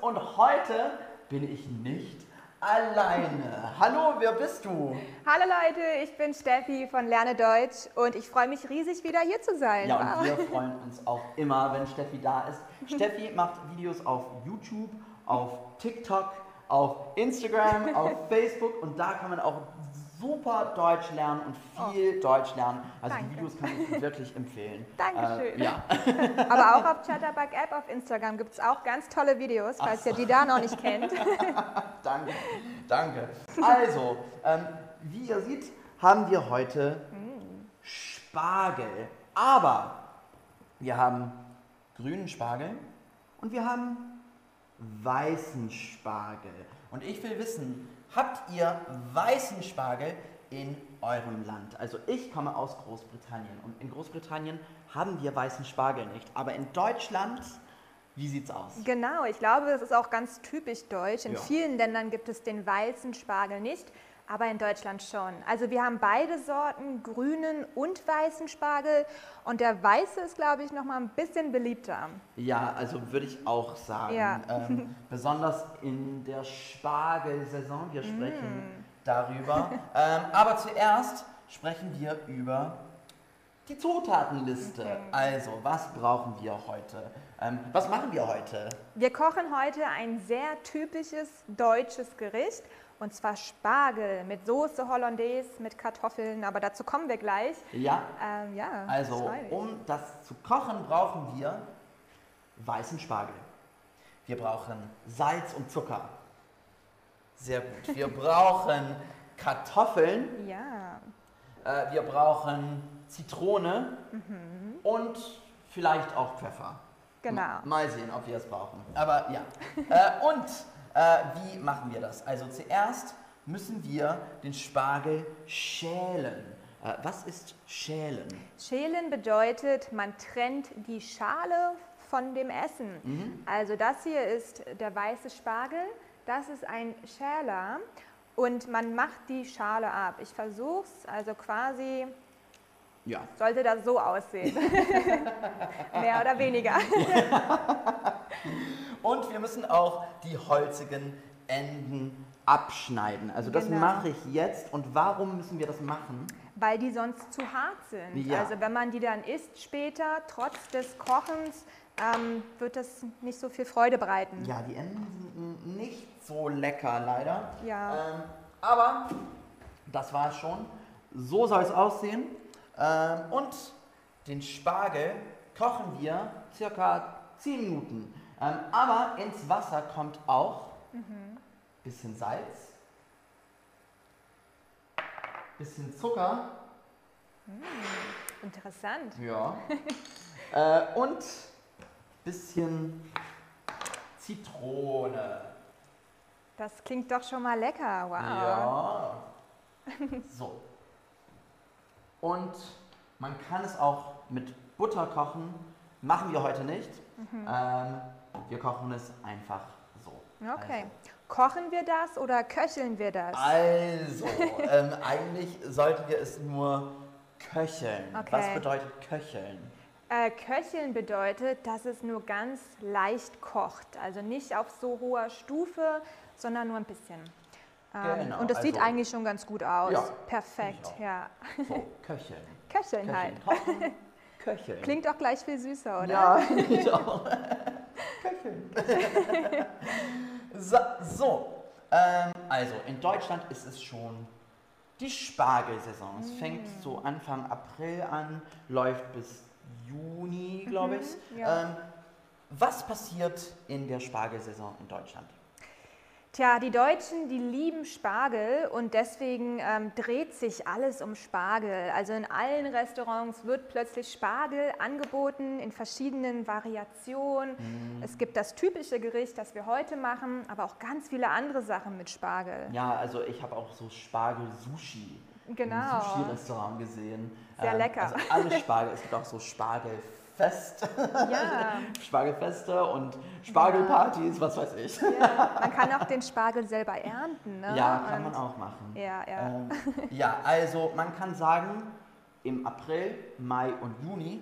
und heute bin ich nicht alleine. Hallo, wer bist du? Hallo Leute, ich bin Steffi von Lerne Deutsch und ich freue mich riesig, wieder hier zu sein. Ja, und wir freuen uns auch immer, wenn Steffi da ist. Steffi macht Videos auf YouTube, auf TikTok, auf Instagram, auf Facebook und da kann man auch super Deutsch lernen und viel oh. Deutsch lernen. Also Danke. die Videos kann ich wirklich empfehlen. Dankeschön. Äh, ja. Aber auch auf Chatterbug App auf Instagram gibt es auch ganz tolle Videos, falls so. ihr die da noch nicht kennt. danke, danke. Also, ähm, wie ihr seht, haben wir heute mm. Spargel. Aber wir haben grünen Spargel und wir haben weißen Spargel. Und ich will wissen, habt ihr weißen Spargel in eurem Land? Also ich komme aus Großbritannien und in Großbritannien haben wir weißen Spargel nicht, aber in Deutschland wie sieht's aus? Genau, ich glaube, das ist auch ganz typisch deutsch. In ja. vielen Ländern gibt es den weißen Spargel nicht, aber in Deutschland schon. Also wir haben beide Sorten, grünen und weißen Spargel und der weiße ist, glaube ich, noch mal ein bisschen beliebter. Ja, also würde ich auch sagen. Ja. Ähm, besonders in der Spargelsaison. Wir sprechen mm. darüber. Ähm, aber zuerst sprechen wir über die Zutatenliste. Okay. Also, was brauchen wir heute? Ähm, was machen wir heute? Wir kochen heute ein sehr typisches deutsches Gericht und zwar Spargel mit Soße Hollandaise, mit Kartoffeln, aber dazu kommen wir gleich. Ja. Ähm, ja also, um das zu kochen, brauchen wir weißen Spargel. Wir brauchen Salz und Zucker. Sehr gut. Wir brauchen Kartoffeln. Ja. Äh, wir brauchen Zitrone mhm. und vielleicht auch Pfeffer. Genau. Mal sehen, ob wir es brauchen. Aber ja. äh, und äh, wie machen wir das? Also zuerst müssen wir den Spargel schälen. Äh, was ist schälen? Schälen bedeutet, man trennt die Schale von dem Essen. Mhm. Also das hier ist der weiße Spargel, das ist ein Schäler und man macht die Schale ab. Ich versuche es also quasi ja. Sollte das so aussehen. Mehr oder weniger. Und wir müssen auch die holzigen Enden abschneiden. Also das genau. mache ich jetzt. Und warum müssen wir das machen? Weil die sonst zu hart sind. Ja. Also wenn man die dann isst später, trotz des Kochens, ähm, wird das nicht so viel Freude bereiten. Ja, die Enden sind nicht so lecker leider. Ja. Ähm, aber das war es schon. So soll es aussehen. Ähm, und den Spargel kochen wir circa 10 Minuten. Ähm, aber ins Wasser kommt auch mhm. bisschen Salz, bisschen Zucker. Mm, interessant. Ja. äh, und bisschen Zitrone. Das klingt doch schon mal lecker. Wow. Ja. So. Und man kann es auch mit Butter kochen. Machen wir heute nicht. Mhm. Ähm, wir kochen es einfach so. Okay. Also. Kochen wir das oder köcheln wir das? Also, ähm, eigentlich sollten wir es nur köcheln. Okay. Was bedeutet köcheln? Äh, köcheln bedeutet, dass es nur ganz leicht kocht. Also nicht auf so hoher Stufe, sondern nur ein bisschen. Ähm, genau, und das also, sieht eigentlich schon ganz gut aus. Ja, Perfekt, ja. So, köcheln. Köcheln, Köcheln halt. Kochen, köcheln. Klingt auch gleich viel süßer, oder? Ja, ich auch. köcheln. so, so ähm, also in Deutschland ist es schon die Spargelsaison. Es mm. fängt so Anfang April an, läuft bis Juni, glaube ich. Mhm, ja. ähm, was passiert in der Spargelsaison in Deutschland? Tja, die Deutschen, die lieben Spargel und deswegen ähm, dreht sich alles um Spargel. Also in allen Restaurants wird plötzlich Spargel angeboten in verschiedenen Variationen. Mm. Es gibt das typische Gericht, das wir heute machen, aber auch ganz viele andere Sachen mit Spargel. Ja, also ich habe auch so Spargel-Sushi genau. im Sushi-Restaurant gesehen. Sehr ähm, lecker. Also alles Spargel. es gibt auch so Spargel Fest. Ja. Spargelfeste und Spargelpartys, was weiß ich. Ja. Man kann auch den Spargel selber ernten. Ne? Ja, kann und man auch machen. Ja, ja. Ähm, ja, also man kann sagen, im April, Mai und Juni,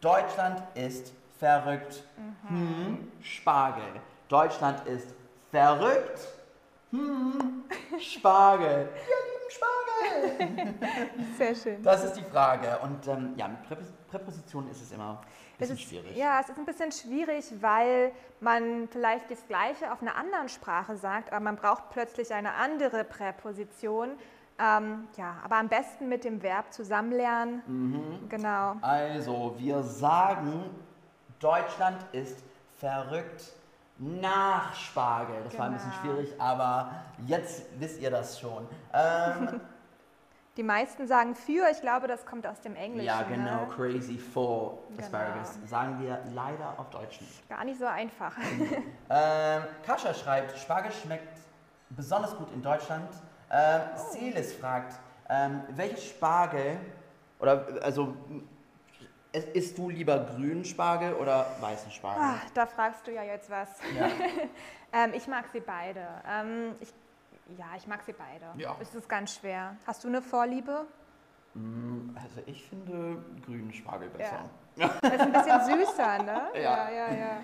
Deutschland ist verrückt. Mhm. Hm, Spargel. Deutschland ist verrückt. Hm, Spargel. Sehr schön. Das ist die Frage. Und ähm, ja, mit Präpos Präpositionen ist es immer ein bisschen ist, schwierig. Ja, es ist ein bisschen schwierig, weil man vielleicht das Gleiche auf einer anderen Sprache sagt, aber man braucht plötzlich eine andere Präposition. Ähm, ja, aber am besten mit dem Verb zusammenlernen. Mhm. Genau. Also, wir sagen, Deutschland ist verrückt nach Spargel. Das war ein bisschen Genau. schwierig, aber jetzt wisst ihr das schon. Ähm, Die meisten sagen für, ich glaube, das kommt aus dem Englischen. ja, genau, Ne? crazy for Genau. asparagus. Sagen wir leider auf Deutsch nicht. Gar nicht so einfach. Ähm, Kascha schreibt, Spargel schmeckt besonders gut in Deutschland. Ähm, Oh. Celis fragt, ähm, welche Spargel, oder also, isst du lieber grünen Spargel oder weißen Spargel? Ah, da fragst du ja jetzt was. Ja. Ähm, ich mag sie beide. Ähm, ich, ja, ich mag sie beide. Ja. Es ist ganz schwer. Hast du eine Vorliebe? Mm, Also ich finde grünen Spargel besser. Das ist ein bisschen süßer, ne? Ja. ja, ja. ja.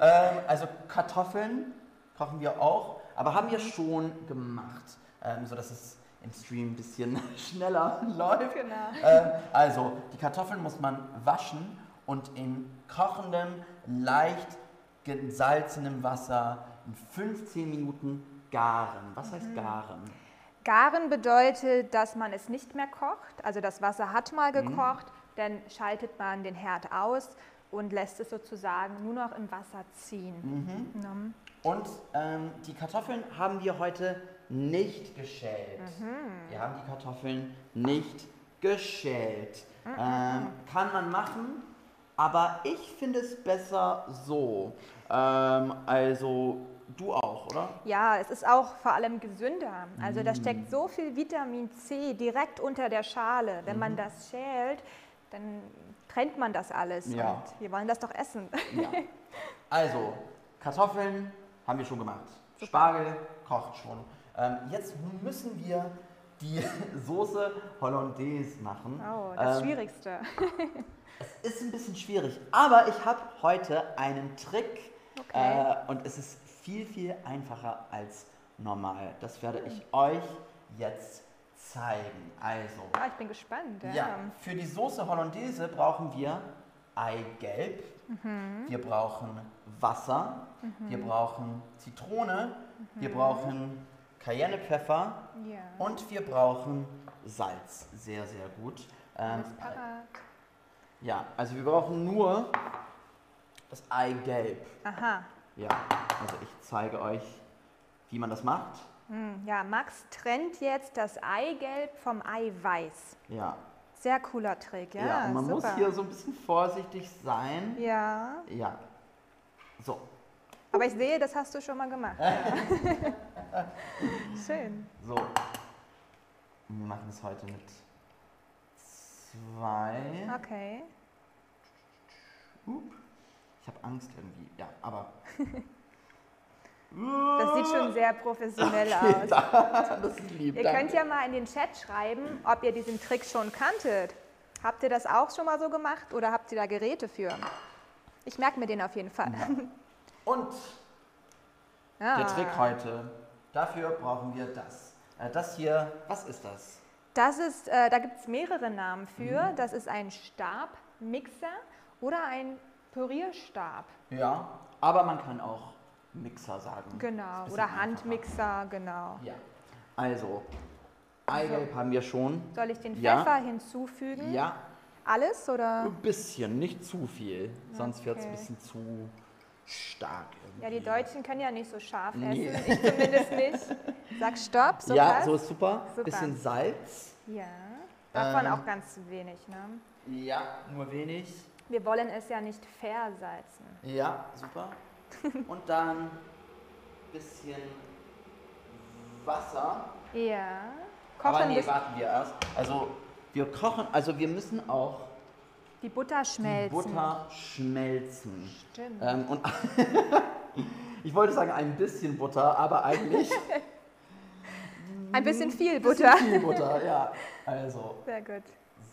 Ähm, also Kartoffeln kochen wir auch, aber haben wir schon gemacht, ähm, sodass es im Stream ein bisschen schneller läuft. Genau. Ähm, also, die Kartoffeln muss man waschen und in kochendem, leicht gesalzenem Wasser in 15 Minuten garen. Was heißt Mhm. garen? Garen bedeutet, dass man es nicht mehr kocht. Also das Wasser hat mal Mhm. gekocht, dann schaltet man den Herd aus und lässt es sozusagen nur noch im Wasser ziehen. Mhm. Ne? Und ähm, die Kartoffeln haben wir heute nicht geschält. Mhm. Wir haben die Kartoffeln nicht geschält. Mhm. Ähm, kann man machen, aber ich finde es besser so. Ähm, also du auch, oder? Ja, es ist auch vor allem gesünder. Also da Mm. steckt so viel Vitamin C direkt unter der Schale. Wenn Mhm. man das schält, dann trennt man das alles. Ja. Und wir wollen das doch essen. Ja. Also, Kartoffeln haben wir schon gemacht. Super. Spargel kocht schon. Ähm, jetzt müssen wir die Soße Hollandaise machen. Oh, das Ähm, Schwierigste. Ist ein bisschen schwierig, aber ich habe heute einen Trick Okay. äh, und es ist viel, viel einfacher als normal. Das werde ich euch jetzt zeigen. Also, Ah, ich bin gespannt. Ja. ja, für die Soße Hollandaise brauchen wir Eigelb, Mhm. wir brauchen Wasser, wir brauchen Zitrone, wir brauchen Cayennepfeffer ja. und wir brauchen Salz. Sehr, sehr gut. Ähm, ja, also wir brauchen nur das Eigelb. Aha. Ja, also ich zeige euch, wie man das macht. Hm, Ja, Max trennt jetzt das Eigelb vom Eiweiß. Ja, Sehr cooler Trick, ja. ja, man super. muss hier so ein bisschen vorsichtig sein. Ja, Ja, so. aber ich sehe, das hast du schon mal gemacht. Ja. Schön. So. Wir machen es heute mit zwei. Okay. Hup. Ich habe Angst irgendwie. Ja, aber. Das sieht schon sehr professionell Okay, aus. das ist lieb. Ihr danke. könnt ja mal in den Chat schreiben, ob ihr diesen Trick schon kanntet. Habt ihr das auch schon mal so gemacht oder habt ihr da Geräte für? Ich merke mir den auf jeden Fall. Und Ja. der Trick heute. Dafür brauchen wir das. Äh, Das hier, was ist das? Das ist, äh, da gibt es mehrere Namen für. Mhm. Das ist ein Stabmixer oder ein Pürierstab. Ja, aber man kann auch Mixer sagen. Genau. Oder. Handmixer, genau. Ja. Also, Eigelb haben wir schon. Soll ich den Ja. Pfeffer hinzufügen? Ja, Alles oder? ein bisschen, nicht zu viel. Sonst wird es ein Okay. bisschen zu stark. Ja, die irgendwie. Deutschen können ja nicht so scharf Nee. essen. Ich zumindest nicht. Sag Stopp, so ja, passt. so ist super. Super. Bisschen Salz. Ja, davon Ähm. auch ganz wenig. Ne? Ja, nur wenig. Wir wollen es ja nicht versalzen. Ja, super. Und dann bisschen Wasser. Ja. Aber Kochen, nee, bis warten wir erst. Also wir kochen, also wir müssen auch die Butter die schmelzen. Butter schmelzen. Stimmt. Ähm, und ich wollte sagen ein bisschen Butter, aber eigentlich Ein bisschen viel bisschen Butter. viel Butter, ja. Also Sehr gut.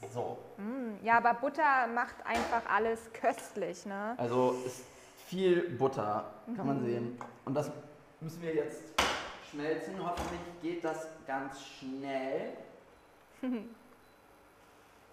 So. Mm, Ja, aber Butter macht einfach alles köstlich, ne? Also es viel Butter, kann man sehen. Und das müssen wir jetzt schmelzen. Hoffentlich geht das ganz schnell.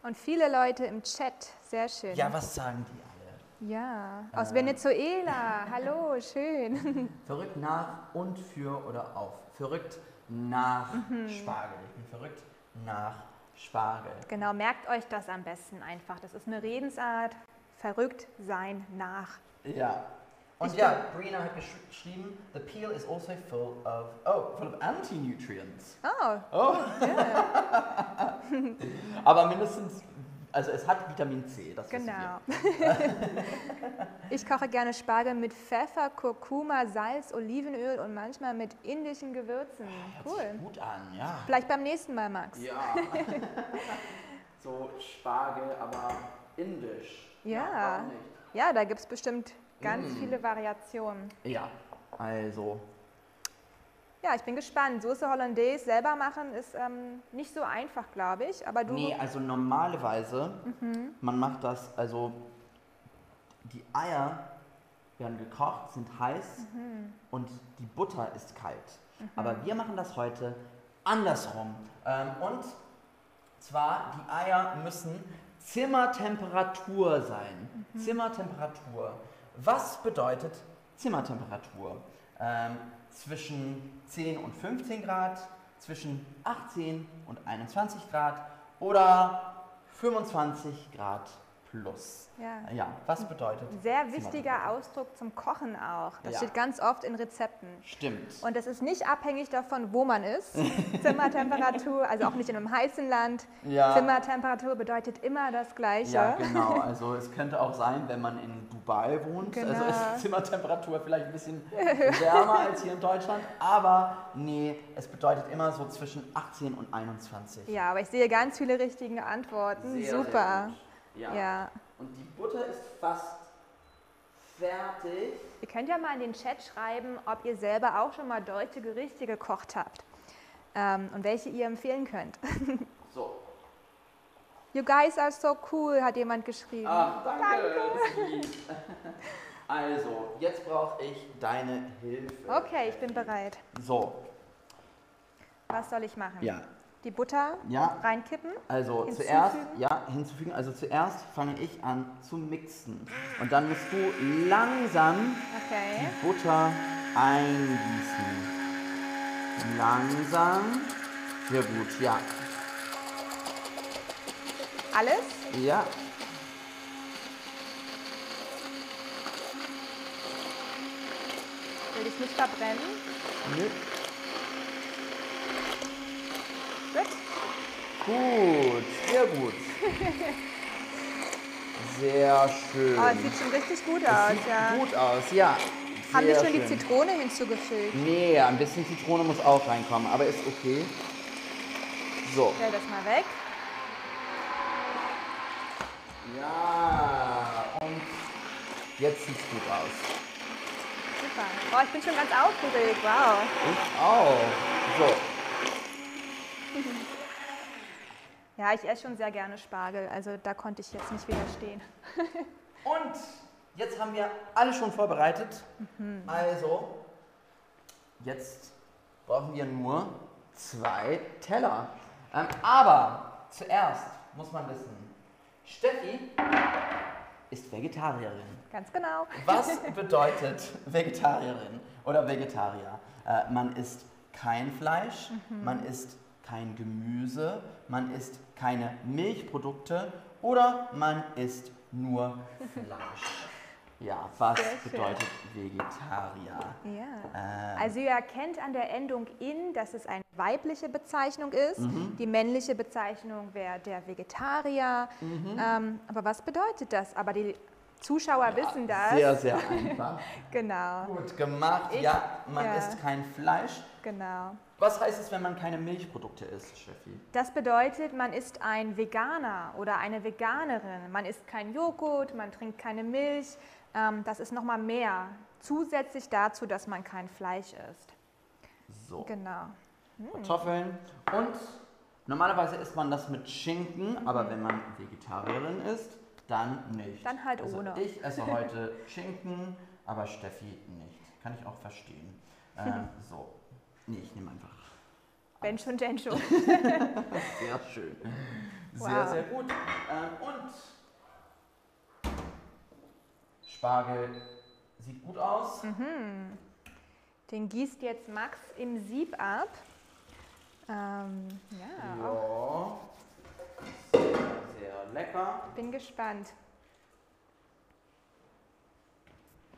Und viele Leute im Chat, sehr schön. Ja, was sagen die alle? Ja, aus Äh. Venezuela. Hallo, schön. Verrückt nach und für oder auf. Verrückt nach Spargel. Ich bin verrückt nach Spargel. Genau, merkt euch das am besten einfach. Das ist eine Redensart. Verrückt sein nach. Ja. Und Ich ja, Brina hat gesch geschrieben, the peel is also full of, oh, full of anti-nutrients. Oh, Oh. Aber mindestens, also es hat Vitamin C, das genau. ich koche gerne Spargel mit Pfeffer, Kurkuma, Salz, Olivenöl und manchmal mit indischen Gewürzen. wir. Cool. Hört sich gut an, ja. Vielleicht beim nächsten Mal, Max. Ja. so Spargel, aber indisch. Ja. nicht? Ja, da gibt es bestimmt ganz Mm. viele Variationen. Ja, also, Ja, ich bin gespannt. Soße Hollandaise selber machen ist ähm, nicht so einfach, glaube ich. Aber du. nee, also normalerweise, man macht das, also die Eier werden gekocht, sind heiß und die Butter ist kalt. Aber wir machen das heute andersrum. Ähm, und zwar, die Eier müssen Zimmertemperatur sein. Zimmertemperatur. Was bedeutet Zimmertemperatur? Ähm, zwischen 10 und 15 Grad, zwischen 18 und 21 Grad oder 25 Grad plus. Ja. Ja, was bedeutet? Sehr wichtiger Ausdruck zum Kochen auch. Das Ja. steht ganz oft in Rezepten. Stimmt. Und das ist nicht abhängig davon, wo man ist. Zimmertemperatur, also auch nicht in einem heißen Land. Ja. Zimmertemperatur bedeutet immer das Gleiche. Ja, genau. Also es könnte auch sein, wenn man in Dubai wohnt. Also Genau. ist Zimmertemperatur vielleicht ein bisschen wärmer als hier in Deutschland. Aber nee, es bedeutet immer so zwischen 18 und 21. Ja, aber ich sehe ganz viele richtige Antworten. Sehr, Super. Sehr. Ja. Ja. Und die Butter ist fast fertig. Ihr könnt ja mal in den Chat schreiben, ob ihr selber auch schon mal deutsche Gerichte gekocht habt ähm, und welche ihr empfehlen könnt. So. You guys are so cool, hat jemand geschrieben. Ah, danke. Lieb. Also, jetzt brauche ich deine Hilfe. Okay, ich bin bereit. So, Was soll ich machen? ja. Die Butter Ja. reinkippen? Also Hinzufügen? zuerst, ja, hinzufügen. Also zuerst fange ich an zu mixen. Und dann musst du langsam Okay. die Butter eingießen. Langsam. Sehr gut, ja. Alles? Ja. Will ich nicht verbrennen? Nö. Gut. Gut, sehr gut. Sehr schön. Oh, es sieht schon richtig gut Es aus, sieht ja. gut aus, ja. Haben wir schon die schön. Zitrone hinzugefügt? Nee, ein bisschen Zitrone muss auch reinkommen, aber ist okay. So. Stell das mal weg. Ja, und jetzt sieht's gut aus. Super. Oh, ich bin schon ganz aufgeregt. Wow. Ich auch. So, Ja, ich esse schon sehr gerne Spargel. Also da konnte ich jetzt nicht widerstehen. und jetzt haben wir alles schon vorbereitet. Mhm. Also, jetzt brauchen wir nur zwei Teller. Ähm, aber zuerst muss man wissen, Steffi ist Vegetarierin. Ganz genau. Was bedeutet Vegetarierin oder Vegetarier? Äh, man isst kein Fleisch, Mhm. man isst kein Gemüse, man isst keine Milchprodukte oder man isst nur Fleisch. Ja, was bedeutet Vegetarier? Ja. Ähm, Also ihr erkennt an der Endung in, dass es eine weibliche Bezeichnung ist. Mhm. Die männliche Bezeichnung wäre der Vegetarier. Ähm, aber was bedeutet das? Aber die Zuschauer wissen das. Sehr, sehr einfach. Genau, Gut gemacht. Ich- ja, man ja. isst kein Fleisch. genau. Was heißt es, wenn man keine Milchprodukte isst, Steffi? Das bedeutet, man ist ein Veganer oder eine Veganerin. Man isst kein Joghurt, man trinkt keine Milch. Ähm, das ist nochmal mehr. Zusätzlich dazu, dass man kein Fleisch isst. So. Genau. Kartoffeln und normalerweise isst man das mit Schinken, aber wenn man Vegetarierin ist, dann nicht. Dann halt also ohne. Ich esse heute Schinken, aber Steffi nicht. Kann ich auch verstehen. Ähm, so. Nee, ich nehme einfach. Wenn schon, denn schon. Sehr schön. Sehr, Wow. sehr gut. Ähm, und Spargel sieht gut aus. Den gießt jetzt Max im Sieb ab. Ähm, ja, auch Ja. Sehr, sehr lecker. bin gespannt,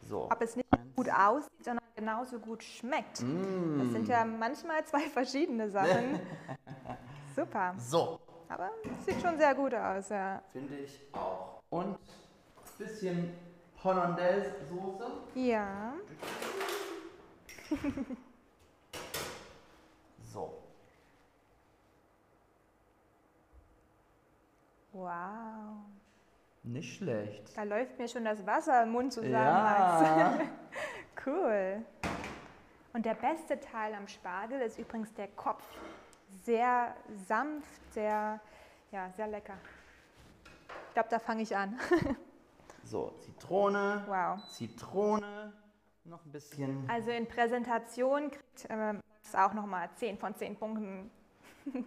So. ob es nicht gut aussieht, sondern genauso gut schmeckt. Das Mm. sind ja manchmal zwei verschiedene Sachen. Super. So, Aber es sieht schon sehr gut aus, ja. finde ich auch. Und ein bisschen Hollandaise-Soße. Ja. So. Wow. Nicht schlecht. Da läuft mir schon das Wasser im Mund zusammen. Ja. Cool. Und der beste Teil am Spargel ist übrigens der Kopf. Sehr sanft, sehr, ja, sehr lecker. Ich glaube, da fange ich an. So, Zitrone. Wow. Zitrone. Noch ein bisschen. Also in Präsentation kriegt ähm, Max auch nochmal 10 von 10 Punkten.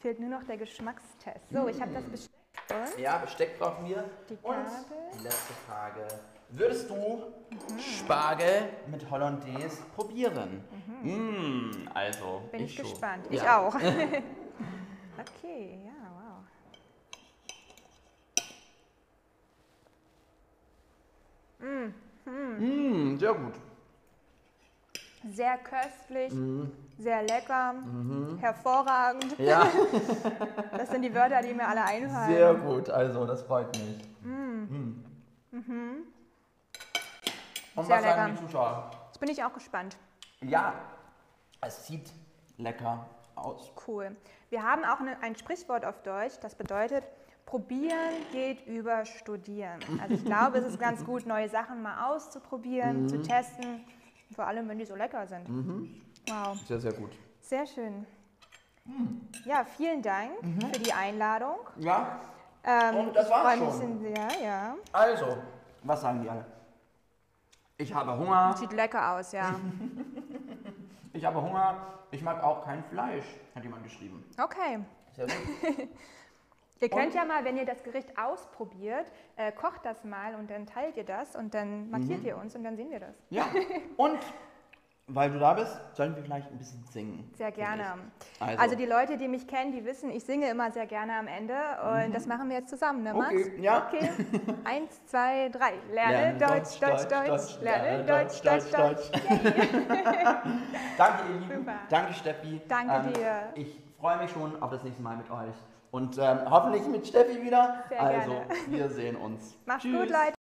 Fehlt nur noch der Geschmackstest. So, ich habe das Besteck. Und Ja, Besteck brauchen wir. Die Und Gabel. die letzte Frage. Würdest du Spargel mit Hollandaise probieren? Mm, also, bin ich, schon. gespannt. Ich Ja. auch. okay, ja, wow. Mm, sehr gut. Sehr köstlich, sehr lecker, hervorragend. Ja, Das sind die Wörter, die mir alle einfallen. sehr gut. Also, das freut mich. Mm. Und was sagen die Zuschauer? Jetzt bin ich auch gespannt. Ja, es sieht lecker aus. Cool. Wir haben auch eine, ein Sprichwort auf Deutsch, das bedeutet, probieren geht über studieren. Also ich glaube, es ist ganz gut, neue Sachen mal auszuprobieren, Mhm. zu testen, vor allem wenn die so lecker sind. Wow, Sehr, sehr gut. sehr schön. Ja, vielen Dank für die Einladung. Ja, Ähm, Und das war's schon. sehr, ja. also, was sagen die alle? Ich habe Hunger, Sieht lecker aus, ja. ich habe Hunger, ich mag auch kein Fleisch, hat jemand geschrieben. Okay. Sehr gut. Ihr könnt ja mal, wenn ihr das Gericht ausprobiert, äh, kocht das mal und dann teilt ihr das und dann markiert ihr uns und dann sehen wir das. Ja, und weil du da bist, sollen wir vielleicht ein bisschen singen. Sehr gerne. Also, Also die Leute, die mich kennen, die wissen, ich singe immer sehr gerne am Ende und das machen wir jetzt zusammen, ne Max? Mhm. Okay, ja. Okay. Eins, zwei, drei. Lerne, Deutsch, Deutsch, Deutsch, Lerne Deutsch, Deutsch, Deutsch. Danke, ihr Lieben. Super. Danke, Steffi. Danke dir. Ich freue mich schon auf das nächste Mal mit euch. Und ähm, hoffentlich mit Steffi wieder. Sehr also, gerne. wir sehen uns. Macht's Tschüss. gut, Leute.